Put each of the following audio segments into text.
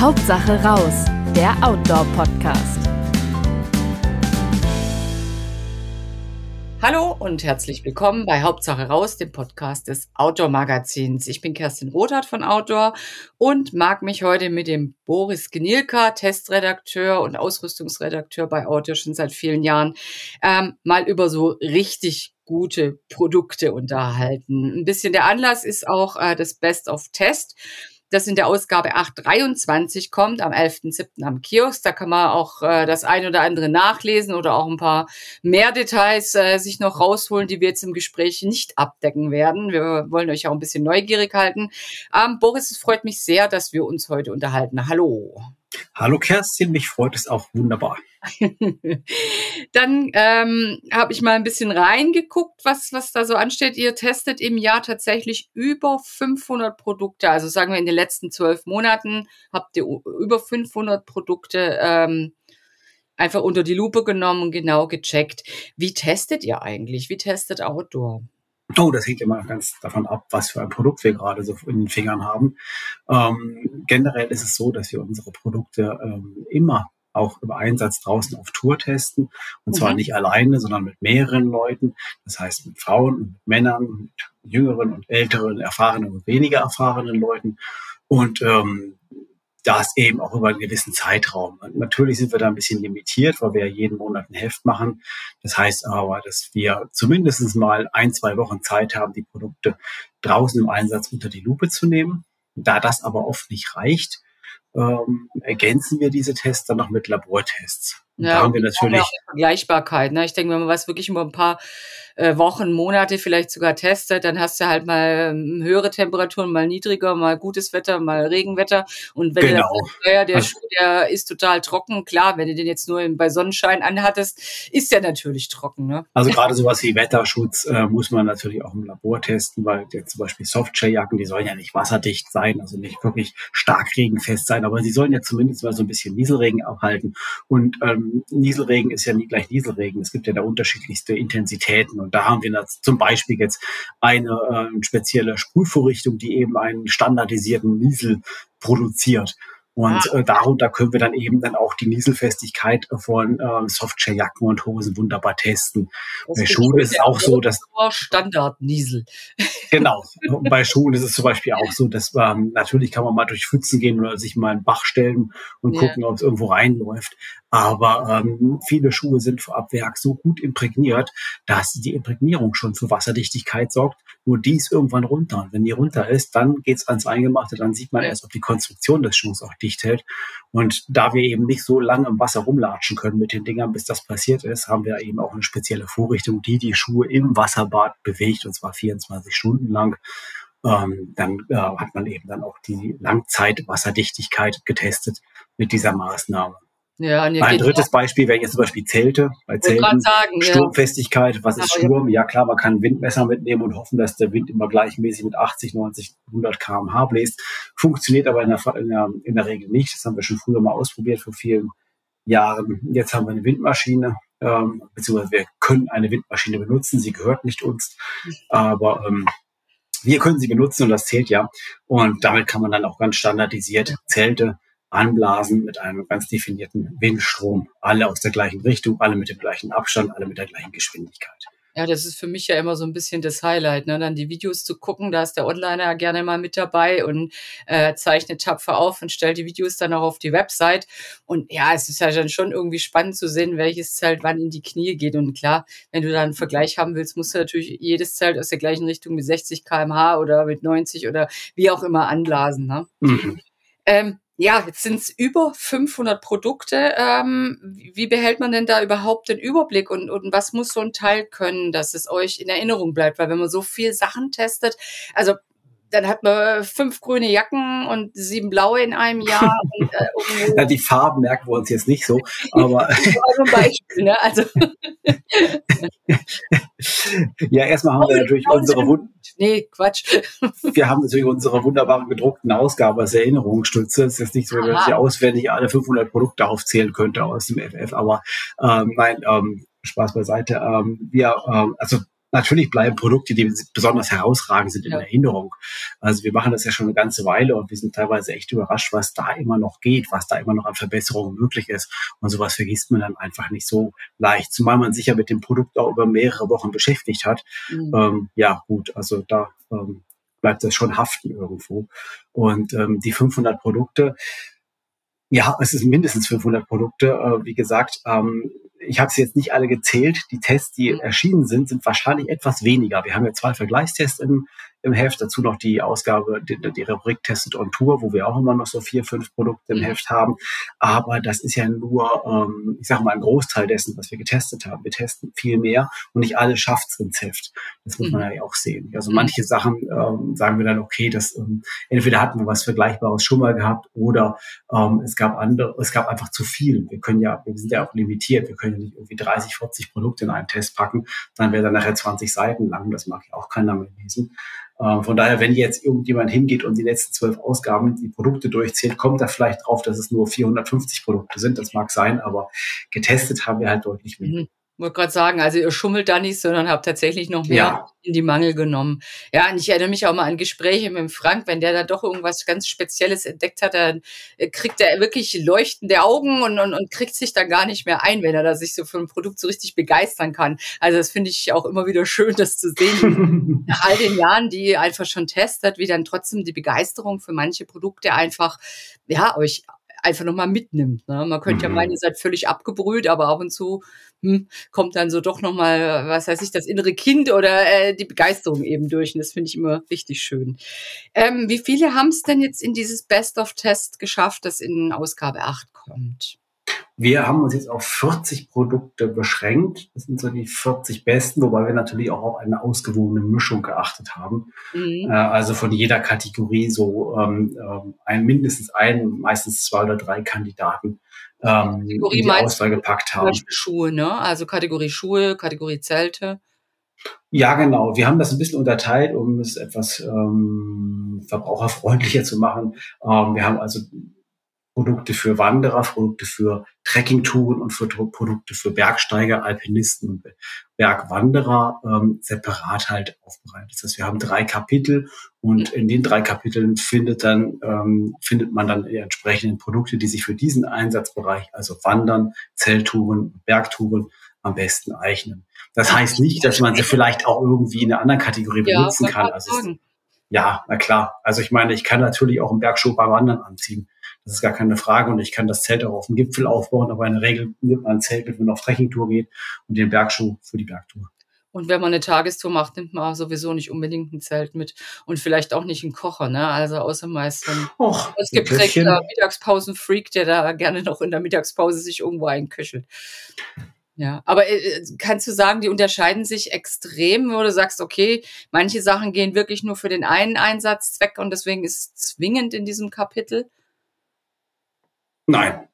Hauptsache raus, der Outdoor-Podcast. Hallo und herzlich willkommen bei Hauptsache raus, dem Podcast des Outdoor Magazins. Ich bin Kerstin Rothart von Outdoor und mag mich heute mit dem Boris Genilka, Testredakteur und Ausrüstungsredakteur bei Outdoor schon seit vielen Jahren, ähm, mal über so richtig gute Produkte unterhalten. Ein bisschen der Anlass ist auch äh, das Best of Test das in der Ausgabe 823 kommt, am 11.07. am Kiosk. Da kann man auch äh, das ein oder andere nachlesen oder auch ein paar mehr Details äh, sich noch rausholen, die wir jetzt im Gespräch nicht abdecken werden. Wir wollen euch auch ein bisschen neugierig halten. Ähm, Boris, es freut mich sehr, dass wir uns heute unterhalten. Hallo. Hallo Kerstin, mich freut es auch wunderbar. Dann ähm, habe ich mal ein bisschen reingeguckt, was, was da so ansteht. Ihr testet im Jahr tatsächlich über 500 Produkte. Also sagen wir in den letzten zwölf Monaten habt ihr über 500 Produkte ähm, einfach unter die Lupe genommen und genau gecheckt. Wie testet ihr eigentlich? Wie testet Outdoor? Oh, das hängt immer ganz davon ab, was für ein Produkt wir gerade so in den Fingern haben. Ähm, generell ist es so, dass wir unsere Produkte ähm, immer auch im Einsatz draußen auf Tour testen. Und zwar mhm. nicht alleine, sondern mit mehreren Leuten. Das heißt mit Frauen und mit Männern, mit jüngeren und älteren, erfahrenen und weniger erfahrenen Leuten. Und ähm, das eben auch über einen gewissen Zeitraum. Und natürlich sind wir da ein bisschen limitiert, weil wir jeden Monat ein Heft machen. Das heißt aber, dass wir zumindest mal ein, zwei Wochen Zeit haben, die Produkte draußen im Einsatz unter die Lupe zu nehmen. Da das aber oft nicht reicht, ähm, ergänzen wir diese Tests dann noch mit Labortests. Ja, da haben wir natürlich Vergleichbarkeit. Ne? Ich denke, wenn man was wirklich über ein paar äh, Wochen, Monate vielleicht sogar testet, dann hast du halt mal ähm, höhere Temperaturen, mal niedriger, mal gutes Wetter, mal Regenwetter. Und wenn genau. du ja, der also, Schuh, der ist total trocken, klar, wenn du den jetzt nur bei Sonnenschein anhattest, ist der natürlich trocken. Ne? Also gerade sowas wie Wetterschutz äh, muss man natürlich auch im Labor testen, weil jetzt zum Beispiel Softshelljacken, die sollen ja nicht wasserdicht sein, also nicht wirklich stark regenfest sein, aber sie sollen ja zumindest mal so ein bisschen Nieselregen abhalten. Und ähm, Nieselregen ist ja nie gleich Nieselregen. Es gibt ja da unterschiedlichste Intensitäten. Und da haben wir zum Beispiel jetzt eine äh, spezielle Sprühvorrichtung, die eben einen standardisierten Niesel produziert. Und äh, darunter können wir dann eben dann auch die Nieselfestigkeit von äh, Softshelljacken und Hosen wunderbar testen. Das Bei Schuhen ist es auch so, dass Standard-Niesel. Genau. Bei Schuhen ist es zum Beispiel auch so, dass ähm, natürlich kann man mal durch Pfützen gehen oder sich mal einen Bach stellen und ja. gucken, ob es irgendwo reinläuft. Aber ähm, viele Schuhe sind vorab Werk so gut imprägniert, dass die Imprägnierung schon für Wasserdichtigkeit sorgt. Nur die ist irgendwann runter. Und wenn die runter ist, dann geht's ans Eingemachte. Dann sieht man erst, ob die Konstruktion des Schuhs auch dicht hält. Und da wir eben nicht so lange im Wasser rumlatschen können mit den Dingern, bis das passiert ist, haben wir eben auch eine spezielle Vorrichtung, die die Schuhe im Wasserbad bewegt, und zwar 24 Stunden lang. Ähm, dann äh, hat man eben dann auch die Langzeitwasserdichtigkeit getestet mit dieser Maßnahme. Ja, ein drittes Beispiel wäre jetzt zum Beispiel Zelte. Bei Zelten sagen, Sturmfestigkeit, ja. was ist Sturm? Ja klar, man kann ein Windmesser mitnehmen und hoffen, dass der Wind immer gleichmäßig mit 80, 90, 100 kmh bläst. Funktioniert aber in der, in, der, in der Regel nicht. Das haben wir schon früher mal ausprobiert vor vielen Jahren. Jetzt haben wir eine Windmaschine, ähm, beziehungsweise wir können eine Windmaschine benutzen. Sie gehört nicht uns, aber ähm, wir können sie benutzen und das zählt ja. Und damit kann man dann auch ganz standardisiert Zelte anblasen mit einem ganz definierten Windstrom. Alle aus der gleichen Richtung, alle mit dem gleichen Abstand, alle mit der gleichen Geschwindigkeit. Ja, das ist für mich ja immer so ein bisschen das Highlight, ne? Dann die Videos zu gucken, da ist der Onliner gerne mal mit dabei und äh, zeichnet tapfer auf und stellt die Videos dann auch auf die Website. Und ja, es ist ja dann schon irgendwie spannend zu sehen, welches Zelt wann in die Knie geht. Und klar, wenn du da einen Vergleich haben willst, musst du natürlich jedes Zelt aus der gleichen Richtung mit 60 kmh oder mit 90 oder wie auch immer anblasen. Ne? Mhm. Ähm, ja, jetzt sind es über 500 Produkte. Ähm, wie behält man denn da überhaupt den Überblick und, und was muss so ein Teil können, dass es euch in Erinnerung bleibt? Weil wenn man so viel Sachen testet, also dann hat man fünf grüne Jacken und sieben blaue in einem Jahr. Und, äh, ja, die Farben merken wir uns jetzt nicht so, aber. also ein Beispiel, ne? Also. ja, erstmal haben wir natürlich unsere Wund Nee, Quatsch. wir haben natürlich unsere wunderbaren gedruckten Ausgabe als Erinnerungsstütze. Es ist jetzt nicht so, dass ich auswendig alle 500 Produkte aufzählen könnte aus dem FF, aber ähm, nein, ähm, Spaß beiseite. Ähm, wir, ähm, also natürlich bleiben Produkte, die besonders herausragend sind, in ja. Erinnerung. Also wir machen das ja schon eine ganze Weile und wir sind teilweise echt überrascht, was da immer noch geht, was da immer noch an Verbesserungen möglich ist. Und sowas vergisst man dann einfach nicht so leicht, zumal man sich ja mit dem Produkt auch über mehrere Wochen beschäftigt hat. Mhm. Ähm, ja, gut, also da ähm, bleibt das schon haften irgendwo. Und ähm, die 500 Produkte, ja, es ist mindestens 500 Produkte. Äh, wie gesagt, ähm, ich habe sie jetzt nicht alle gezählt. Die Tests, die mhm. erschienen sind, sind wahrscheinlich etwas weniger. Wir haben ja zwei Vergleichstests im, im Heft, dazu noch die Ausgabe, die, die Rubrik Tested on Tour, wo wir auch immer noch so vier, fünf Produkte im mhm. Heft haben. Aber das ist ja nur, ähm, ich sage mal, ein Großteil dessen, was wir getestet haben. Wir testen viel mehr und nicht alles schafft es ins Heft. Das muss man mhm. ja auch sehen. Also manche Sachen ähm, sagen wir dann, okay, das ähm, entweder hatten wir was Vergleichbares schon mal gehabt oder ähm, es gab andere, es gab einfach zu viel. Wir können ja, wir sind ja auch limitiert. Wir können ja nicht irgendwie 30, 40 Produkte in einen Test packen. Dann wäre dann nachher 20 Seiten lang. Das mag ja auch keiner mehr lesen. Ähm, von daher, wenn jetzt irgendjemand hingeht und die letzten zwölf Ausgaben die Produkte durchzählt, kommt er vielleicht drauf, dass es nur 450 Produkte sind. Das mag sein, aber getestet haben wir halt deutlich mehr. Mhm wollte gerade sagen, also ihr schummelt da nicht, sondern habt tatsächlich noch mehr ja. in die Mangel genommen. Ja, und ich erinnere mich auch mal an Gespräche mit dem Frank, wenn der da doch irgendwas ganz Spezielles entdeckt hat, dann äh, kriegt er wirklich leuchtende Augen und, und, und kriegt sich da gar nicht mehr ein, wenn er da sich so für ein Produkt so richtig begeistern kann. Also das finde ich auch immer wieder schön, das zu sehen. Nach all den Jahren, die ihr einfach schon testet, wie dann trotzdem die Begeisterung für manche Produkte einfach, ja, euch einfach nochmal mitnimmt. Ne? Man könnte mhm. ja meinen, ihr seid völlig abgebrüht, aber ab und zu hm, kommt dann so doch nochmal, was weiß ich, das innere Kind oder äh, die Begeisterung eben durch. Und das finde ich immer richtig schön. Ähm, wie viele haben es denn jetzt in dieses Best-of-Test geschafft, das in Ausgabe 8 kommt? Wir haben uns jetzt auf 40 Produkte beschränkt. Das sind so die 40 besten, wobei wir natürlich auch auf eine ausgewogene Mischung geachtet haben. Mhm. Äh, also von jeder Kategorie so ähm, ähm ein, mindestens ein, meistens zwei oder drei Kandidaten ähm, Kategorie in die Auswahl gepackt haben. Schuhe, ne? Also Kategorie Schuhe, Kategorie Zelte. Ja, genau. Wir haben das ein bisschen unterteilt, um es etwas ähm, verbraucherfreundlicher zu machen. Ähm, wir haben also Produkte für Wanderer, Produkte für Trekkingtouren und für Produkte für Bergsteiger, Alpinisten und Bergwanderer ähm, separat halt aufbereitet. Das heißt, wir haben drei Kapitel und in den drei Kapiteln findet dann ähm, findet man dann die entsprechenden Produkte, die sich für diesen Einsatzbereich, also Wandern, Zelttouren, Bergtouren am besten eignen. Das heißt nicht, dass man sie vielleicht auch irgendwie in einer anderen Kategorie benutzen ja, kann. Also ja, na klar. Also ich meine, ich kann natürlich auch einen Bergschuh beim Wandern anziehen. Das ist gar keine Frage und ich kann das Zelt auch auf dem Gipfel aufbauen, aber in der Regel nimmt man ein Zelt mit, wenn man auf Trekkingtour geht und den Bergschuh für die Bergtour. Und wenn man eine Tagestour macht, nimmt man sowieso nicht unbedingt ein Zelt mit und vielleicht auch nicht einen Kocher, ne? Also außer meist ein ausgeprägter Mittagspausenfreak, der da gerne noch in der Mittagspause sich irgendwo einköchelt. Ja, aber äh, kannst du sagen, die unterscheiden sich extrem, wo du sagst, okay, manche Sachen gehen wirklich nur für den einen Einsatzzweck und deswegen ist es zwingend in diesem Kapitel? Nein.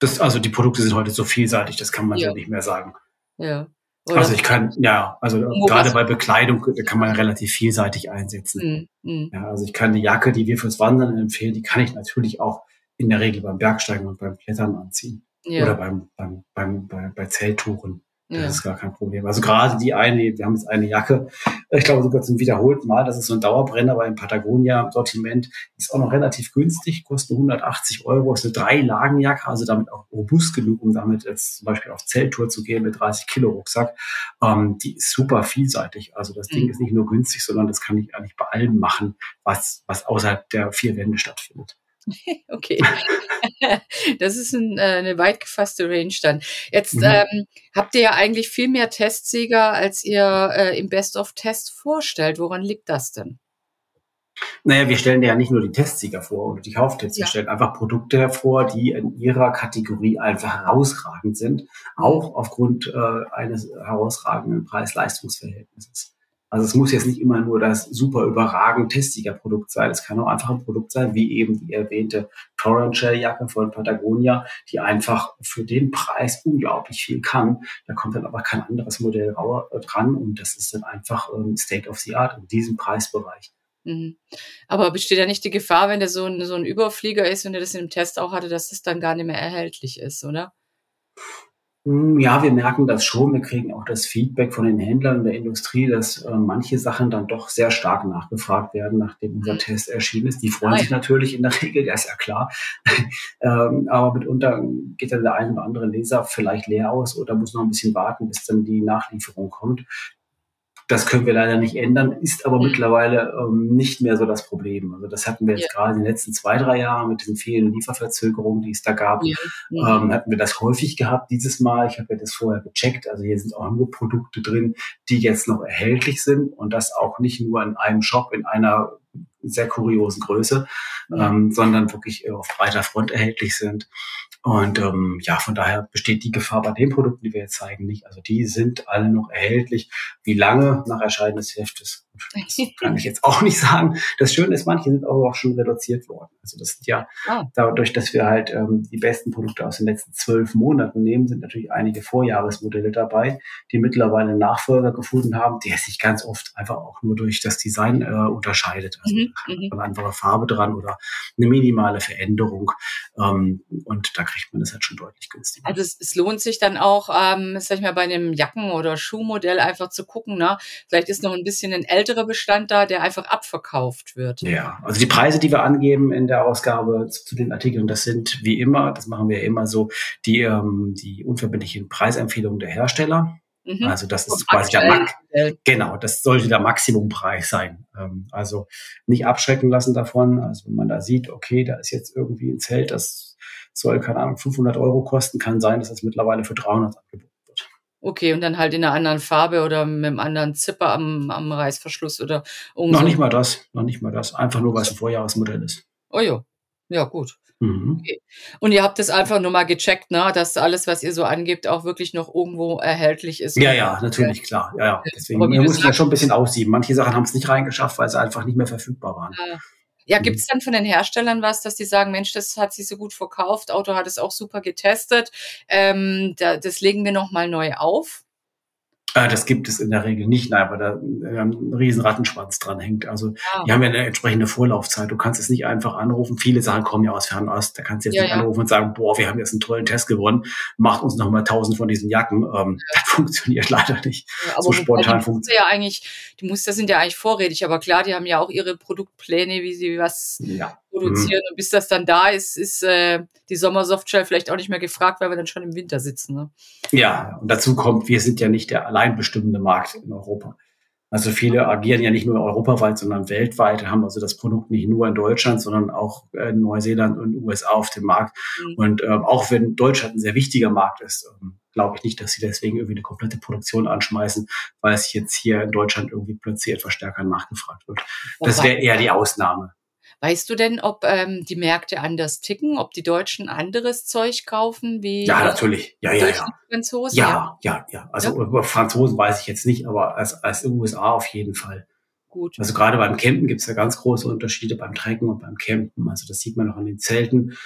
Das, also die Produkte sind heute so vielseitig, das kann man ja, ja nicht mehr sagen. Ja. Oder also ich kann, ja, also gerade bei Bekleidung kann man relativ vielseitig einsetzen. Mm, mm. Ja, also ich kann die Jacke, die wir fürs Wandern empfehlen, die kann ich natürlich auch in der Regel beim Bergsteigen und beim Klettern anziehen. Ja. Oder beim, beim, beim, bei, bei Zelttouren. Das ja. ist gar kein Problem. Also gerade die eine, wir haben jetzt eine Jacke, ich glaube sogar zum wiederholten Mal, das ist so ein Dauerbrenner beim Patagonia-Sortiment, ist auch noch relativ günstig, kostet 180 Euro, ist eine Drei-Lagen-Jacke, also damit auch robust genug, um damit jetzt zum Beispiel auf Zelttour zu gehen mit 30 Kilo Rucksack. Ähm, die ist super vielseitig. Also das Ding mhm. ist nicht nur günstig, sondern das kann ich eigentlich bei allem machen, was, was außerhalb der vier Wände stattfindet. okay. das ist ein, äh, eine weit gefasste Range dann. Jetzt mhm. ähm, habt ihr ja eigentlich viel mehr Testsieger, als ihr äh, im Best of Test vorstellt. Woran liegt das denn? Naja, wir stellen ja nicht nur die Testsieger vor oder die Kauftests, ja. wir stellen einfach Produkte hervor, die in ihrer Kategorie einfach herausragend sind, auch aufgrund äh, eines herausragenden Preis-Leistungs-Verhältnisses. Also es muss jetzt nicht immer nur das super überragend Testsieger-Produkt sein. Es kann auch einfach ein Produkt sein, wie eben die erwähnte Torrent-Shell-Jacke von Patagonia, die einfach für den Preis unglaublich viel kann. Da kommt dann aber kein anderes Modell äh, dran und das ist dann einfach ähm, State of the Art in diesem Preisbereich. Mhm. Aber besteht ja nicht die Gefahr, wenn der so ein, so ein Überflieger ist und der das in dem Test auch hatte, dass das dann gar nicht mehr erhältlich ist, oder? Hm, ja, wir merken das schon. Wir kriegen auch das Feedback von den Händlern der Industrie, dass äh, manche Sachen dann doch sehr stark nachgefragt werden, nachdem unser mhm. Test erschienen ist. Die freuen Nein. sich natürlich in der Regel, das ist ja klar. ähm, aber mitunter geht dann der ein oder andere Leser vielleicht leer aus oder muss noch ein bisschen warten, bis dann die Nachlieferung kommt. Das können wir leider nicht ändern, ist aber mhm. mittlerweile ähm, nicht mehr so das Problem. Also das hatten wir jetzt ja. gerade in den letzten zwei, drei Jahren mit diesen vielen Lieferverzögerungen, die es da gab, ja. mhm. ähm, hatten wir das häufig gehabt dieses Mal. Ich habe ja das vorher gecheckt. Also hier sind auch nur Produkte drin, die jetzt noch erhältlich sind und das auch nicht nur in einem Shop in einer sehr kuriosen Größe, ähm, sondern wirklich auf breiter Front erhältlich sind. Und ähm, ja, von daher besteht die Gefahr bei den Produkten, die wir jetzt zeigen, nicht. Also die sind alle noch erhältlich. Wie lange nach Erscheinen des Heftes kann ich jetzt auch nicht sagen. Das Schöne ist, manche sind aber auch schon reduziert worden. Also das sind ja ah. dadurch, dass wir halt ähm, die besten Produkte aus den letzten zwölf Monaten nehmen, sind natürlich einige Vorjahresmodelle dabei, die mittlerweile einen Nachfolger gefunden haben, der sich ganz oft einfach auch nur durch das Design äh, unterscheidet. Also mhm. eine mhm. andere Farbe dran oder eine minimale Veränderung. Ähm, und da kriegt man das halt schon deutlich günstiger. Also es, es lohnt sich dann auch, ähm, sag ich mal, bei einem Jacken- oder Schuhmodell einfach zu gucken, ne? Vielleicht ist noch ein bisschen ein älteres ältere Bestand da, der einfach abverkauft wird. Ja, also die Preise, die wir angeben in der Ausgabe zu, zu den Artikeln, das sind wie immer, das machen wir immer so, die, ähm, die unverbindlichen Preisempfehlungen der Hersteller. Mhm. Also das ist quasi der Max, genau, das sollte der Maximumpreis sein. Ähm, also nicht abschrecken lassen davon. Also wenn man da sieht, okay, da ist jetzt irgendwie ein Zelt, das soll, keine Ahnung, 500 Euro kosten, kann sein, dass das mittlerweile für 300 angeboten Okay, und dann halt in einer anderen Farbe oder mit einem anderen Zipper am, am Reißverschluss oder Noch nicht mal das, noch nicht mal das. Einfach nur, weil es ein Vorjahresmodell ist. Oh ja, ja gut. Mhm. Okay. Und ihr habt das einfach nur mal gecheckt, ne, dass alles, was ihr so angebt, auch wirklich noch irgendwo erhältlich ist. Ja, ja, natürlich, klar. Ja, ja. Deswegen, wir mussten ja schon ein bisschen aussieben. Manche Sachen haben es nicht reingeschafft, weil sie einfach nicht mehr verfügbar waren. Ja. Ja, mhm. gibt es dann von den Herstellern was, dass die sagen, Mensch, das hat sich so gut verkauft, Auto hat es auch super getestet, ähm, da, das legen wir nochmal neu auf? Äh, das gibt es in der Regel nicht, nein, weil da äh, ein riesen Rattenschwanz dran hängt. Also ja. die haben ja eine entsprechende Vorlaufzeit. Du kannst es nicht einfach anrufen. Viele Sachen kommen ja aus Fernost. Da kannst du jetzt ja, nicht ja. anrufen und sagen, boah, wir haben jetzt einen tollen Test gewonnen, macht uns noch mal tausend von diesen Jacken. Ähm, Das funktioniert leider nicht. aber so spontan funktioniert. Ja eigentlich, die Muster sind ja eigentlich vorrätig, aber klar, die haben ja auch ihre Produktpläne, wie sie was produzieren. Mhm. Und bis das dann da ist, ist äh, die Sommersoftshell vielleicht auch nicht mehr gefragt, weil wir dann schon im Winter sitzen. Ne? Ja, und dazu kommt, wir sind ja nicht der allein bestimmende Markt in Europa. Also viele agieren ja nicht nur europaweit, sondern weltweit, haben also das Produkt nicht nur in Deutschland, sondern auch in Neuseeland und USA auf dem Markt. Mhm. Und ähm, auch wenn Deutschland ein sehr wichtiger Markt ist, ähm, glaube ich nicht, dass sie deswegen irgendwie eine komplette Produktion anschmeißen, weil es jetzt hier in Deutschland irgendwie plötzlich etwas stärker nachgefragt wird. Das wäre eher die Ausnahme. Weißt du denn, ob ähm, die Märkte anders ticken, ob die Deutschen anderes Zeug kaufen wie Ja, natürlich. Ja, ja, ja. Franzosen? Ja, ja, ja. Also ja? über Franzosen weiß ich jetzt nicht, aber als, als USA auf jeden Fall. Gut. Also gerade beim Campen gibt es ja ganz große Unterschiede beim Trecken und beim Campen. Also das sieht man auch an den Zelten.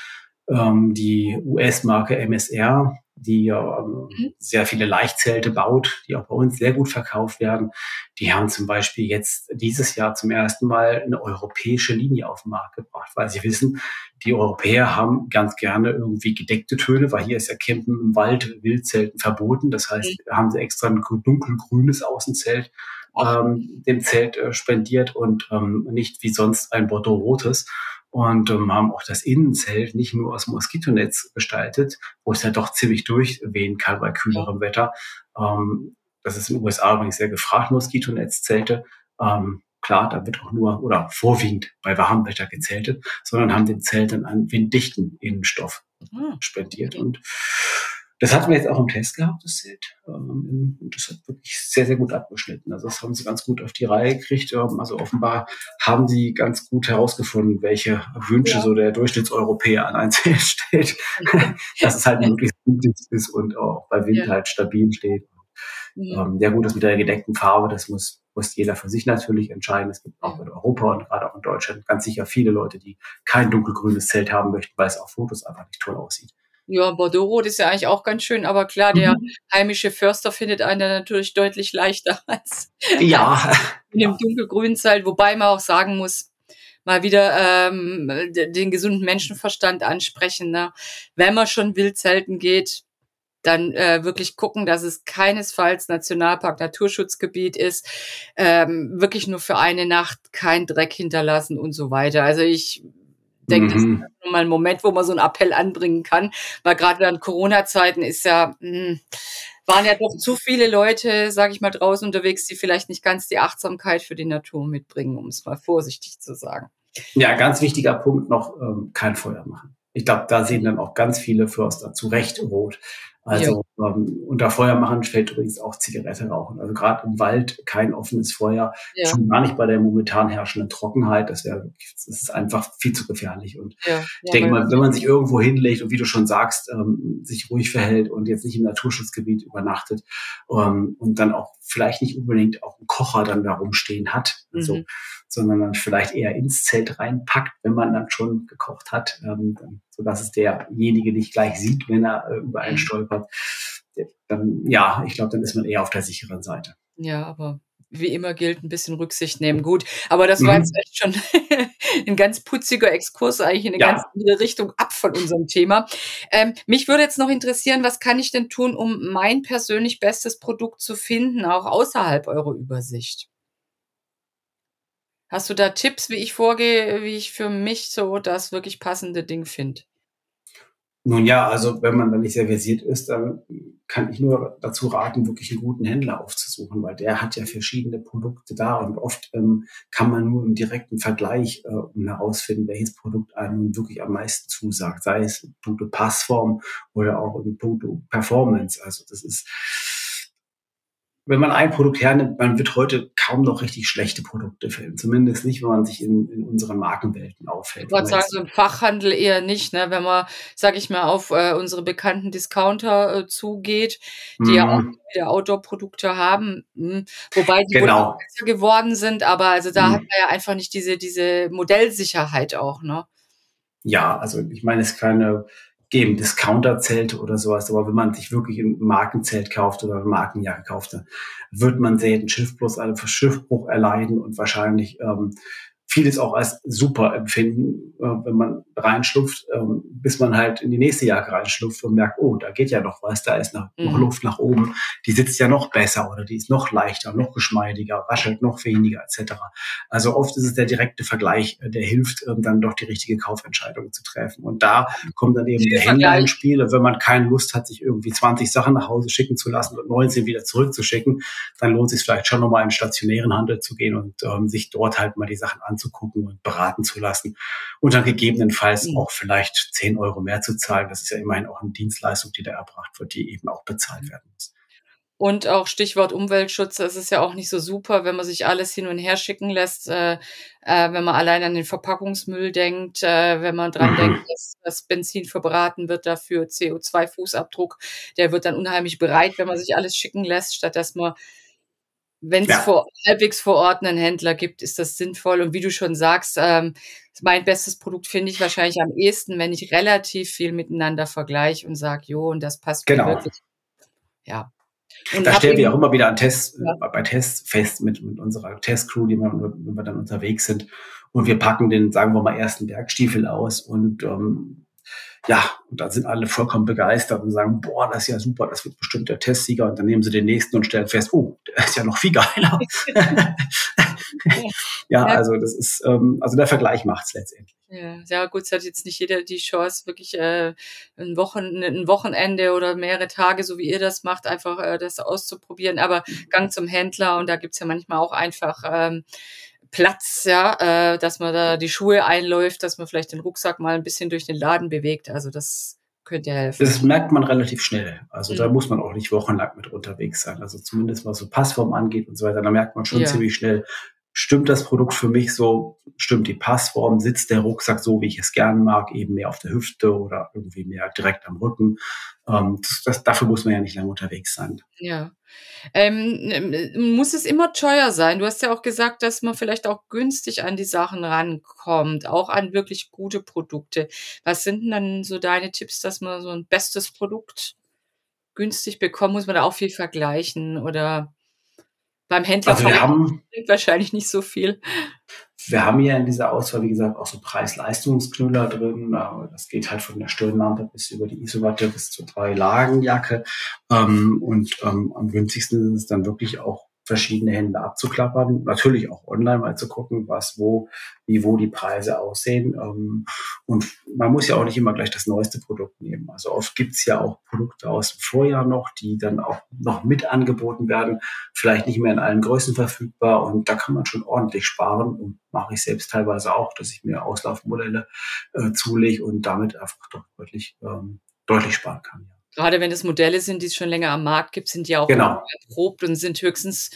Ähm, die US-Marke MSR die ähm, mhm. sehr viele Leichtzelte baut, die auch bei uns sehr gut verkauft werden. Die haben zum Beispiel jetzt dieses Jahr zum ersten Mal eine europäische Linie auf den Markt gebracht, weil sie wissen, die Europäer haben ganz gerne irgendwie gedeckte Töne, weil hier ist ja Campen im Wald, Wildzelten verboten. Das heißt, mhm. haben sie extra ein dunkelgrünes Außenzelt ähm, dem Zelt äh, spendiert und ähm, nicht wie sonst ein Bordeaux-rotes und ähm, haben auch das Innenzelt nicht nur aus Moskitonetz gestaltet, wo es ja doch ziemlich durchwehen kann bei kühlerem Wetter. Ähm, das ist in den USA übrigens sehr gefragt, Moskitonetz-Zelte. Ähm, klar, da wird auch nur oder vorwiegend bei warmem Wetter gezeltet, sondern haben den Zelten einen winddichten Innenstoff mhm. spendiert. Und das hatten wir jetzt auch im Test gehabt, das Set. Ähm, das hat wirklich sehr, sehr gut abgeschnitten. Also das haben sie ganz gut auf die Reihe gekriegt. Ähm, also offenbar haben sie ganz gut herausgefunden, welche Wünsche ja. so der Durchschnittseuropäer an ein Zelt stellt. dass es halt möglichst gut ist und auch bei Wind ja. halt stabil steht. Ja. Ähm, ja gut, das mit der gedeckten Farbe, das muss, muss jeder für sich natürlich entscheiden. Es gibt auch in Europa und gerade auch in Deutschland ganz sicher viele Leute, die kein dunkelgrünes Zelt haben möchten, weil es auf Fotos einfach nicht toll aussieht. Ja, Bordeaux-Rot ist ja eigentlich auch ganz schön, aber klar, der mhm. heimische Förster findet einen natürlich deutlich leichter als ja. in dem dunkelgrünen Zelt, wobei man auch sagen muss, mal wieder ähm, den gesunden Menschenverstand ansprechen. Ne? Wenn man schon wild zelten geht, dann äh, wirklich gucken, dass es keinesfalls Nationalpark, Naturschutzgebiet ist, ähm, wirklich nur für eine Nacht kein Dreck hinterlassen und so weiter. Also ich denke, mhm. das ist mal ein Moment, wo man so einen Appell anbringen kann, weil gerade während Corona-Zeiten ist ja, mh, hm, waren ja doch zu viele Leute, sage ich mal, draußen unterwegs, die vielleicht nicht ganz die Achtsamkeit für die Natur mitbringen, um es mal vorsichtig zu sagen. Ja, ganz wichtiger Punkt noch, ähm, kein Feuer machen. Ich glaube, da sehen dann auch ganz viele Förster zu Recht rot. Also. Ähm, unter Feuer machen fällt übrigens auch Zigarette rauchen. Also gerade im Wald kein offenes Feuer, ja. schon gar nicht bei der momentan herrschenden Trockenheit. Das wäre, das ist einfach viel zu gefährlich. Und ja. ich denke mal, wenn man sich irgendwo hinlegt und wie du schon sagst, ähm, sich ruhig verhält und jetzt nicht im Naturschutzgebiet übernachtet ähm, und dann auch vielleicht nicht unbedingt auch einen Kocher dann da rumstehen hat, also, mhm. sondern dann vielleicht eher ins Zelt reinpackt, wenn man dann schon gekocht hat, ähm, dann so dass es derjenige nicht gleich sieht, wenn er äh, über einen mhm. stolpert. Dann, ja, ich glaube, dann ist man eher auf der sicheren Seite. Ja, aber wie immer gilt, ein bisschen Rücksicht nehmen. Gut, aber das war mhm. jetzt echt schon ein ganz putziger Exkurs eigentlich in eine ja. ganz andere Richtung ab von unserem Thema. Ähm, mich würde jetzt noch interessieren, was kann ich denn tun, um mein persönlich bestes Produkt zu finden, auch außerhalb eurer Übersicht? Hast du da Tipps, wie ich vorgehe, wie ich für mich so das wirklich passende Ding finde? Nun ja, also wenn man da nicht sehr versiert ist, dann kann ich nur dazu raten, wirklich einen guten Händler aufzusuchen, weil der hat ja verschiedene Produkte da und oft ähm, kann man nur im direkten Vergleich äh, herausfinden, welches Produkt einem wirklich am meisten zusagt, sei es in puncto Passform oder auch in puncto Performance. Also das ist wenn man ein Produkt hernimmt, man wird heute kaum noch richtig schlechte Produkte finden. Zumindest nicht, wenn man sich in, in unseren Markenwelten aufhält. Ich würde sagen, so im Fachhandel eher nicht, ne? Wenn man, sag ich mal, auf äh, unsere bekannten Discounter äh, zugeht, die mm. ja auch mhm. wieder Outdoor-Produkte haben, mh. wobei die genau. besser geworden sind, aber also da mm. hat man ja einfach nicht diese, diese Modellsicherheit auch, ne? Ja, also ich meine, es ist keine geben, Discounter-Zelte oder sowas. Aber wenn man sich wirklich ein Markenzelt kauft oder eine Markenjacke kauft, dann wird man selten Schiffbruch, Schiffbruch erleiden und wahrscheinlich ähm, vieles auch als super empfinden, äh, wenn man reinschlupft, ähm, bis man halt in die nächste Jacke reinschlupft und merkt, oh, da geht ja noch was, da ist noch, mhm. noch Luft nach oben, die sitzt ja noch besser oder die ist noch leichter, noch geschmeidiger, raschelt noch weniger etc. Also oft ist es der direkte Vergleich, äh, der hilft, ähm, dann doch die richtige Kaufentscheidung zu treffen. Und da kommt dann eben der Händler ins Spiel. Und wenn man keine Lust hat, sich irgendwie 20 Sachen nach Hause schicken zu lassen und 19 wieder zurückzuschicken, dann lohnt es sich vielleicht schon nochmal in den stationären Handel zu gehen und ähm, sich dort halt mal die Sachen anzusehen anzugucken und beraten zu lassen und dann gegebenenfalls mhm. auch vielleicht 10 Euro mehr zu zahlen. Das ist ja immerhin auch eine Dienstleistung, die da erbracht wird, die eben auch bezahlt werden muss. Und auch Stichwort Umweltschutz, es ist ja auch nicht so super, wenn man sich alles hin und her schicken lässt, äh, äh, wenn man allein an den Verpackungsmüll denkt, äh, wenn man dran mhm. denkt, dass das Benzin verbraten wird dafür, CO2-Fußabdruck, der wird dann unheimlich bereit, wenn man sich alles schicken lässt, statt dass man wenn es ja. vor, halbwegs vor Ort einen Händler gibt, ist das sinnvoll. Und wie du schon sagst, ähm, mein bestes Produkt finde ich wahrscheinlich am ehesten, wenn ich relativ viel miteinander vergleiche und sage, jo, und das passt genau. wirklich. Ja. Und da stellen wir auch immer wieder an Tests, ja. bei Tests fest mit, mit unserer Testcrew, die wir, wenn wir dann unterwegs sind. Und wir packen den, sagen wir mal, ersten Bergstiefel aus und ähm, ja, und da sind alle vollkommen begeistert und sagen, boah, das ist ja super, das wird bestimmt der Testsieger. Und dann nehmen sie den nächsten und stellen fest, oh, der ist ja noch viel geiler. ja, also das ist, ähm, also der Vergleich macht's letztendlich. Ja, ja, gut, es hat jetzt nicht jeder die Chance, wirklich äh, ein, Wochen, ein Wochenende oder mehrere Tage, so wie ihr das macht, einfach äh, das auszuprobieren. Aber Gang zum Händler und da gibt's ja manchmal auch einfach ähm, Platz, ja, äh, dass man da die Schuhe einläuft, dass man vielleicht den Rucksack mal ein bisschen durch den Laden bewegt. Also das könnte ja helfen. Das merkt man relativ schnell. Also mhm. da muss man auch nicht wochenlang mit unterwegs sein. Also zumindest was so Passform angeht und so weiter, da merkt man schon ja. ziemlich schnell, stimmt das Produkt für mich so, stimmt die Passform, sitzt der Rucksack so, wie ich es gerne mag, eben mehr auf der Hüfte oder irgendwie mehr direkt am Rücken. Ähm, das, das, dafür muss man ja nicht lange unterwegs sein. Ja. Ähm, muss es immer teuer sein? Du hast ja auch gesagt, dass man vielleicht auch günstig an die Sachen rankommt, auch an wirklich gute Produkte. Was sind denn dann so deine Tipps, dass man so ein bestes Produkt günstig bekommt? Muss man da auch viel vergleichen oder Beim Händler also wir haben, wahrscheinlich nicht so viel. Wir haben ja in dieser Auswahl, wie gesagt, auch so Preis-Leistungsknüller drin. Das geht halt von der Stirnlampe bis über die Isomatte bis zur Drei-Lagen-Jacke. Ähm, und ähm, am günstigsten ist es dann wirklich auch verschiedene Hände abzuklappern. Natürlich auch online mal zu gucken, was, wo, wie, wo die Preise aussehen. Ähm, und man muss ja auch nicht immer gleich das neueste Produkt nehmen. Also oft gibt's ja auch Produkte aus dem Vorjahr noch, die dann auch noch mit angeboten werden, vielleicht nicht mehr in allen Größen verfügbar. Und da kann man schon ordentlich sparen und mache ich selbst teilweise auch, dass ich mir Auslaufmodelle äh, zulege und damit einfach doch deutlich, ähm, deutlich sparen kann. Ja. Gerade wenn es Modelle sind, die es schon länger am Markt gibt, sind die auch genau. erprobt und sind höchstens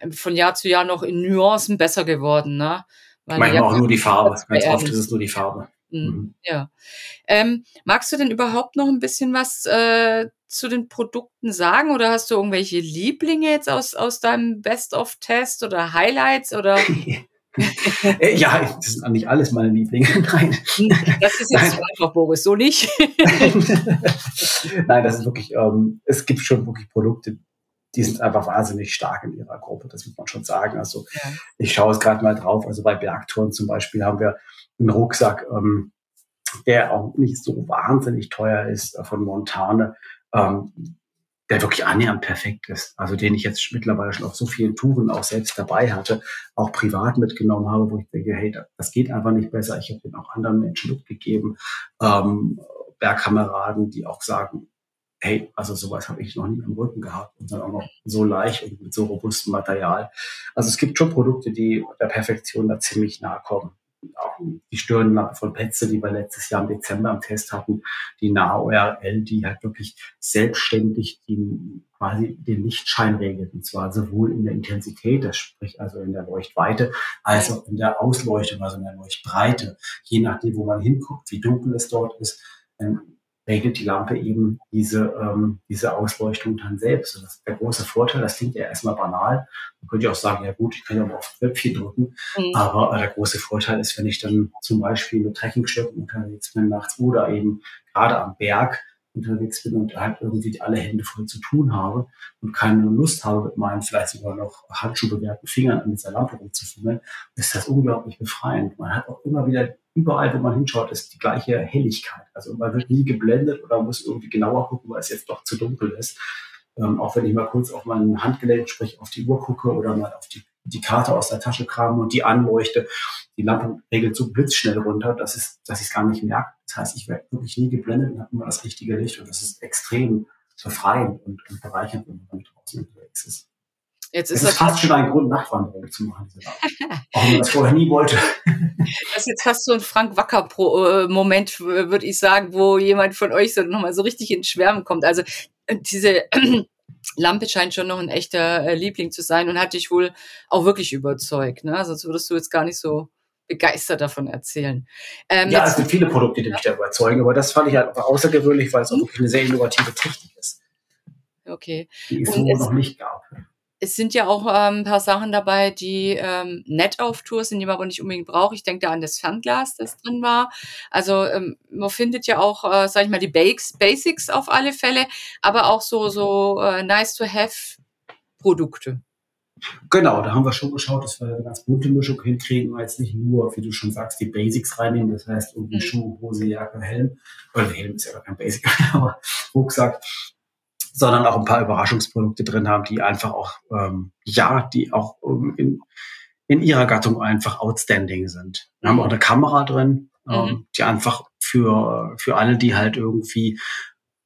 ähm, von Jahr zu Jahr noch in Nuancen besser geworden. Ne? Weil Manchmal auch nur die Farbe. Ganz oft ist es nur die Farbe. Mhm. mhm. Ja. Ähm, magst du denn überhaupt noch ein bisschen was äh, zu den Produkten sagen oder hast du irgendwelche Lieblinge jetzt aus, aus deinem Best-of-Test oder Highlights oder? Äh, ja, das sind nicht alles meine Lieblinge. Nein. Das ist jetzt Nein. einfach, Boris, so nicht. Nein, das ist wirklich, ähm, es gibt schon wirklich Produkte, die sind einfach wahnsinnig stark in ihrer Gruppe, das muss man schon sagen. Also ja. ich schaue es gerade mal drauf. Also bei Bergtouren zum Beispiel haben wir einen Rucksack, ähm, der auch nicht so wahnsinnig teuer ist, äh, von Montane. Ähm, der wirklich annähernd perfekt ist. Also den ich jetzt mittlerweile schon auf so vielen Touren auch selbst dabei hatte, auch privat mitgenommen habe, wo ich denke, hey, das geht einfach nicht besser. Ich habe den auch anderen Menschen mitgegeben, ähm, Bergkameraden, die auch sagen, hey, also sowas habe ich noch nie am Rücken gehabt und dann auch noch so leicht und mit so robustem Material. Also es gibt schon Produkte, die der Perfektion da ziemlich nahe kommen auch die Stirnlampe von Petze, die wir letztes Jahr im Dezember im Test hatten, die NAORL, die halt wirklich selbstständig den, quasi den Lichtschein regelt. Und zwar sowohl in der Intensität, das sprich also in der Leuchtweite, als auch in der Ausleuchtung, also in der Leuchtbreite. Je nachdem, wo man hinguckt, wie dunkel es dort ist, regelt die Lampe eben diese, ähm, diese Ausleuchtung dann selbst. Und das ist der große Vorteil, das klingt ja erstmal banal. Man könnte ja auch sagen, ja gut, ich kann ja mal auf Knöpfchen drücken. Mhm. Aber äh, der große Vorteil ist, wenn ich dann zum Beispiel mit Trekkingschirmen unterwegs bin nachts oder eben gerade am Berg unterwegs bin und halt irgendwie alle Hände voll zu tun habe und keine Lust habe, mit meinen vielleicht sogar noch handschuhbewehrten Fingern an dieser Lampe rumzufummeln, ist das unglaublich befreiend. Man hat auch immer wieder überall, wo man hinschaut, ist die gleiche Helligkeit. Also man wird nie geblendet oder muss irgendwie genauer gucken, weil es jetzt doch zu dunkel ist. Ähm, auch wenn ich mal kurz auf mein Handgelenk, sprich auf die Uhr gucke oder mal auf die, die Karte aus der Tasche krame und die anleuchte, die Lampe regelt so blitzschnell runter, dass, es, dass ich es gar nicht merke. Das heißt, ich werde wirklich nie geblendet und habe immer das richtige Licht und das ist extrem befreiend und, und bereichernd, wenn man draußen unterwegs ist. Jetzt ist das ist fast schon ein Grund, Nachtwanderung zu machen. Auch wenn man das vorher nie wollte. Das ist jetzt fast so ein Frank Wacker-Moment, äh, würde ich sagen, wo jemand von euch so nochmal so richtig ins Schwärmen kommt. Also äh, diese Lampe scheint schon noch ein echter äh, Liebling zu sein und hat dich wohl auch wirklich überzeugt. Ne? Sonst würdest du jetzt gar nicht so begeistert davon erzählen. Ähm, ja, es gibt viele Produkte, die mich da überzeugen, aber das fand ich halt außergewöhnlich, weil es auch mhm. wirklich eine sehr innovative Technik ist. Okay. Die es so noch nicht gab es sind ja auch ähm, ein paar Sachen dabei, die ähm, nett auf Tour sind, die man aber nicht unbedingt braucht. Ich denke da an das Fernglas, das drin war. Also ähm, man findet ja auch, äh, sag ich mal, die Basics auf alle Fälle, aber auch so, so äh, nice-to-have-Produkte. Genau, da haben wir schon geschaut, dass wir eine ganz bunte Mischung hinkriegen, weil jetzt nicht nur, wie du schon sagst, die Basics reinnehmen, das heißt irgendwie mhm. Schuh, Hose, Jacke, Helm, oder Helm ist ja gar kein Basic, aber Rucksack, sondern auch ein paar Überraschungsprodukte drin haben, die einfach auch, ähm, ja, die auch in, in ihrer Gattung einfach outstanding sind. Wir haben auch eine Kamera drin, ähm, mhm. die einfach für, für alle, die halt irgendwie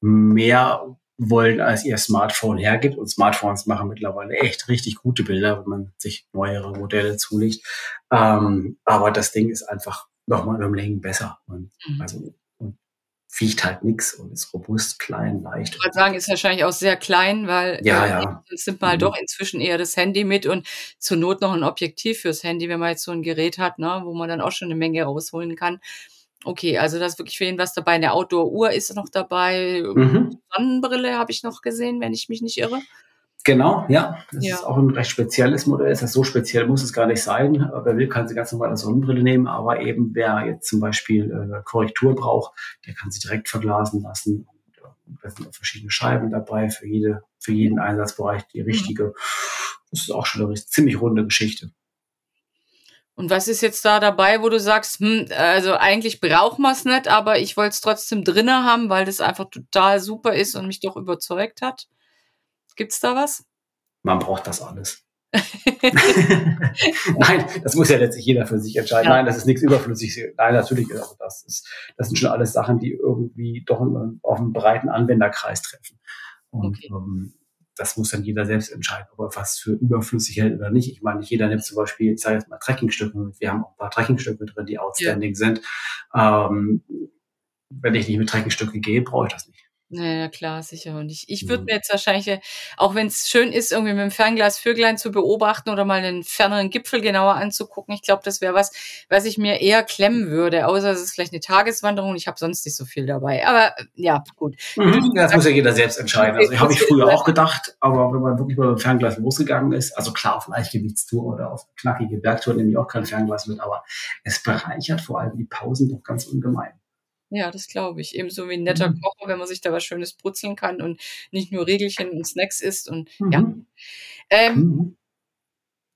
mehr wollen, als ihr Smartphone hergibt. Und Smartphones machen mittlerweile echt richtig gute Bilder, wenn man sich neuere Modelle zulegt. Ähm, aber das Ding ist einfach nochmal um Längen besser. Und mhm. Also wiegt halt nichts und ist robust, klein, leicht. Ich würde sagen, ist wahrscheinlich auch sehr klein, weil ja, äh, ja. es nimmt mal mhm. doch inzwischen eher das Handy mit und zur Not noch ein Objektiv fürs Handy, wenn man jetzt so ein Gerät hat, ne, wo man dann auch schon eine Menge rausholen kann. Okay, also das ist wirklich für ihn was dabei. Eine Outdoor-Uhr ist noch dabei. Mhm. Sonnenbrille habe ich noch gesehen, wenn ich mich nicht irre. Genau, ja. Das ja. ist auch ein recht spezielles Modell. Das heißt, so speziell muss es gar nicht sein. Wer will, kann sie ganz normal als Sonnenbrille nehmen. Aber eben, wer jetzt zum Beispiel äh, Korrektur braucht, der kann sie direkt verglasen lassen. Und, da sind auch verschiedene Scheiben dabei für jede, für jeden Einsatzbereich die richtige. Das ist auch schon eine ziemlich runde Geschichte. Und was ist jetzt da dabei, wo du sagst, hm, also eigentlich braucht man es nicht, aber ich wollte es trotzdem drinnen haben, weil das einfach total super ist und mich doch überzeugt hat? Gibt's da was? Man braucht das alles. Nein, das muss ja letztlich jeder für sich entscheiden. Ja. Nein, das ist nichts überflüssiges. Nein, natürlich, also das ist, das sind schon alles Sachen, die irgendwie doch auf einen breiten Anwenderkreis treffen. Und okay. ähm, das muss dann jeder selbst entscheiden, ob er was für überflüssig hält oder nicht. Ich meine, nicht jeder nimmt zum Beispiel, ich sage jetzt mal Trekkingstücke mit. Wir haben auch ein paar Trekkingstücke drin, die outstanding ja. sind. Ähm, wenn ich nicht mit Trekkingstücke gehe, brauche ich das nicht. Ja, klar, sicher. Und ich, ich würde mir jetzt wahrscheinlich, auch wenn es schön ist, irgendwie mit dem Fernglas Vöglein zu beobachten oder mal einen ferneren Gipfel genauer anzugucken, ich glaube, das wäre was, was ich mir eher klemmen würde, außer es ist vielleicht eine Tageswanderung. Ich habe sonst nicht so viel dabei. Aber ja, gut. Mhm, das muss ja jeder selbst entscheiden. Also habe ich früher auch gedacht, aber wenn man wirklich mal mit dem Fernglas losgegangen ist, also klar auf Leichtgewichtstour oder auf knackige Bergtour nehme ich auch kein Fernglas mit, aber es bereichert vor allem die Pausen doch ganz ungemein. Ja, das glaube ich. Ebenso wie ein netter mhm. Kocher, wenn man sich da was Schönes brutzeln kann und nicht nur Regelchen und Snacks isst und mhm. ja. Ähm, mhm.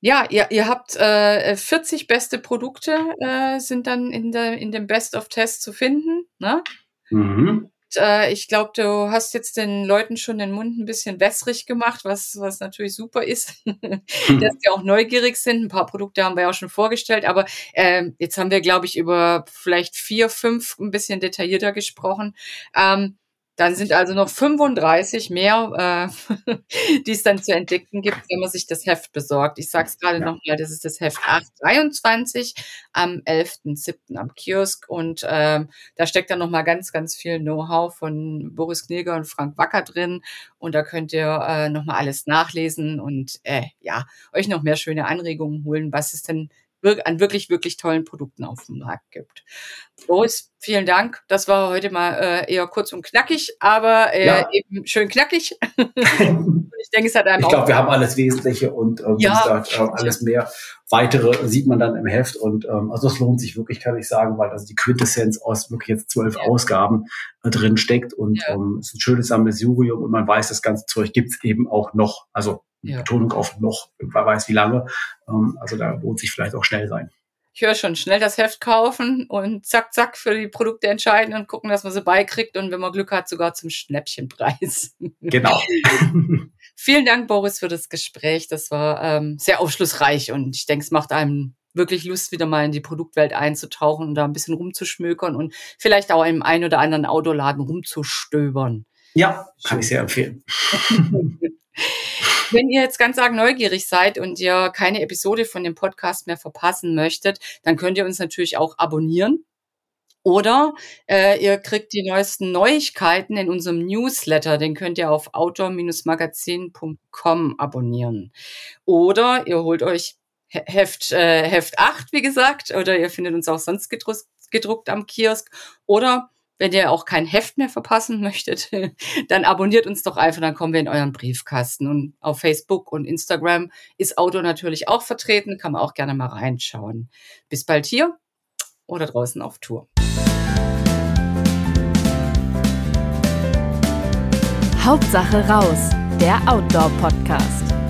Ja, ihr, ihr habt äh, 40 beste Produkte äh, sind dann in, der, in dem Best of Test zu finden. Ne? Mhm äh, ich glaube, du hast jetzt den Leuten schon den Mund ein bisschen wässrig gemacht, was, was natürlich super ist, dass die auch neugierig sind. Ein paar Produkte haben wir ja auch schon vorgestellt, aber äh, jetzt haben wir, glaube ich, über vielleicht vier, fünf ein bisschen detaillierter gesprochen. Ähm, dann sind also noch 35 mehr, äh, die es dann zu entdecken gibt, wenn man sich das Heft besorgt. Ich sage es gerade ja. nochmal, das ist das Heft 823 am 11.07. am Kiosk und ähm, da steckt dann nochmal ganz, ganz viel Know-how von Boris Knilger und Frank Wacker drin und da könnt ihr äh, nochmal alles nachlesen und äh, ja, euch noch mehr schöne Anregungen holen, was es denn an wirklich, wirklich tollen Produkten auf dem Markt gibt. Boris, vielen Dank. Das war heute mal äh, eher kurz und knackig, aber äh, ja. eben schön knackig. ich denke, es hat einem Ich glaube, wir haben alles Wesentliche und äh, ja. gesagt, äh, alles mehr. Weitere sieht man dann im Heft und ähm, also es lohnt sich wirklich, kann ich sagen, weil also die Quintessenz aus wirklich jetzt zwölf ja. Ausgaben äh, drin steckt und ja. ähm, es ist ein schönes Sammelsurium und man weiß, das ganze Zeug gibt's eben auch noch. Also ja. Betonung auf noch, wer weiß wie lange. Ähm, also da lohnt sich vielleicht auch schnell sein. Ich höre schon, schnell das Heft kaufen und zack, zack für die Produkte entscheiden und gucken, dass man sie beikriegt und wenn man Glück hat, sogar zum Schnäppchenpreis. Genau. Vielen Dank, Boris, für das Gespräch. Das war ähm, sehr aufschlussreich und ich denke, es macht einem wirklich Lust, wieder mal in die Produktwelt einzutauchen und da ein bisschen rumzuschmökern und vielleicht auch im einen oder anderen Autoladen rumzustöbern. Ja, kann ich sehr empfehlen. Wenn ihr jetzt ganz arg neugierig seid und ihr keine Episode von dem Podcast mehr verpassen möchtet, dann könnt ihr uns natürlich auch abonnieren. Oder äh, ihr kriegt die neuesten Neuigkeiten in unserem Newsletter. Den könnt ihr auf outdoor-magazin.com abonnieren. Oder ihr holt euch Heft, äh, Heft 8, wie gesagt, oder ihr findet uns auch sonst gedruckt, am Kiosk. Oder wenn ihr auch kein Heft mehr verpassen möchtet, dann abonniert uns doch einfach, dann kommen wir in euren Briefkasten. Und auf Facebook und Instagram ist Auto natürlich auch vertreten, kann man auch gerne mal reinschauen. Bis bald hier oder draußen auf Tour. Hauptsache raus, der Outdoor-Podcast.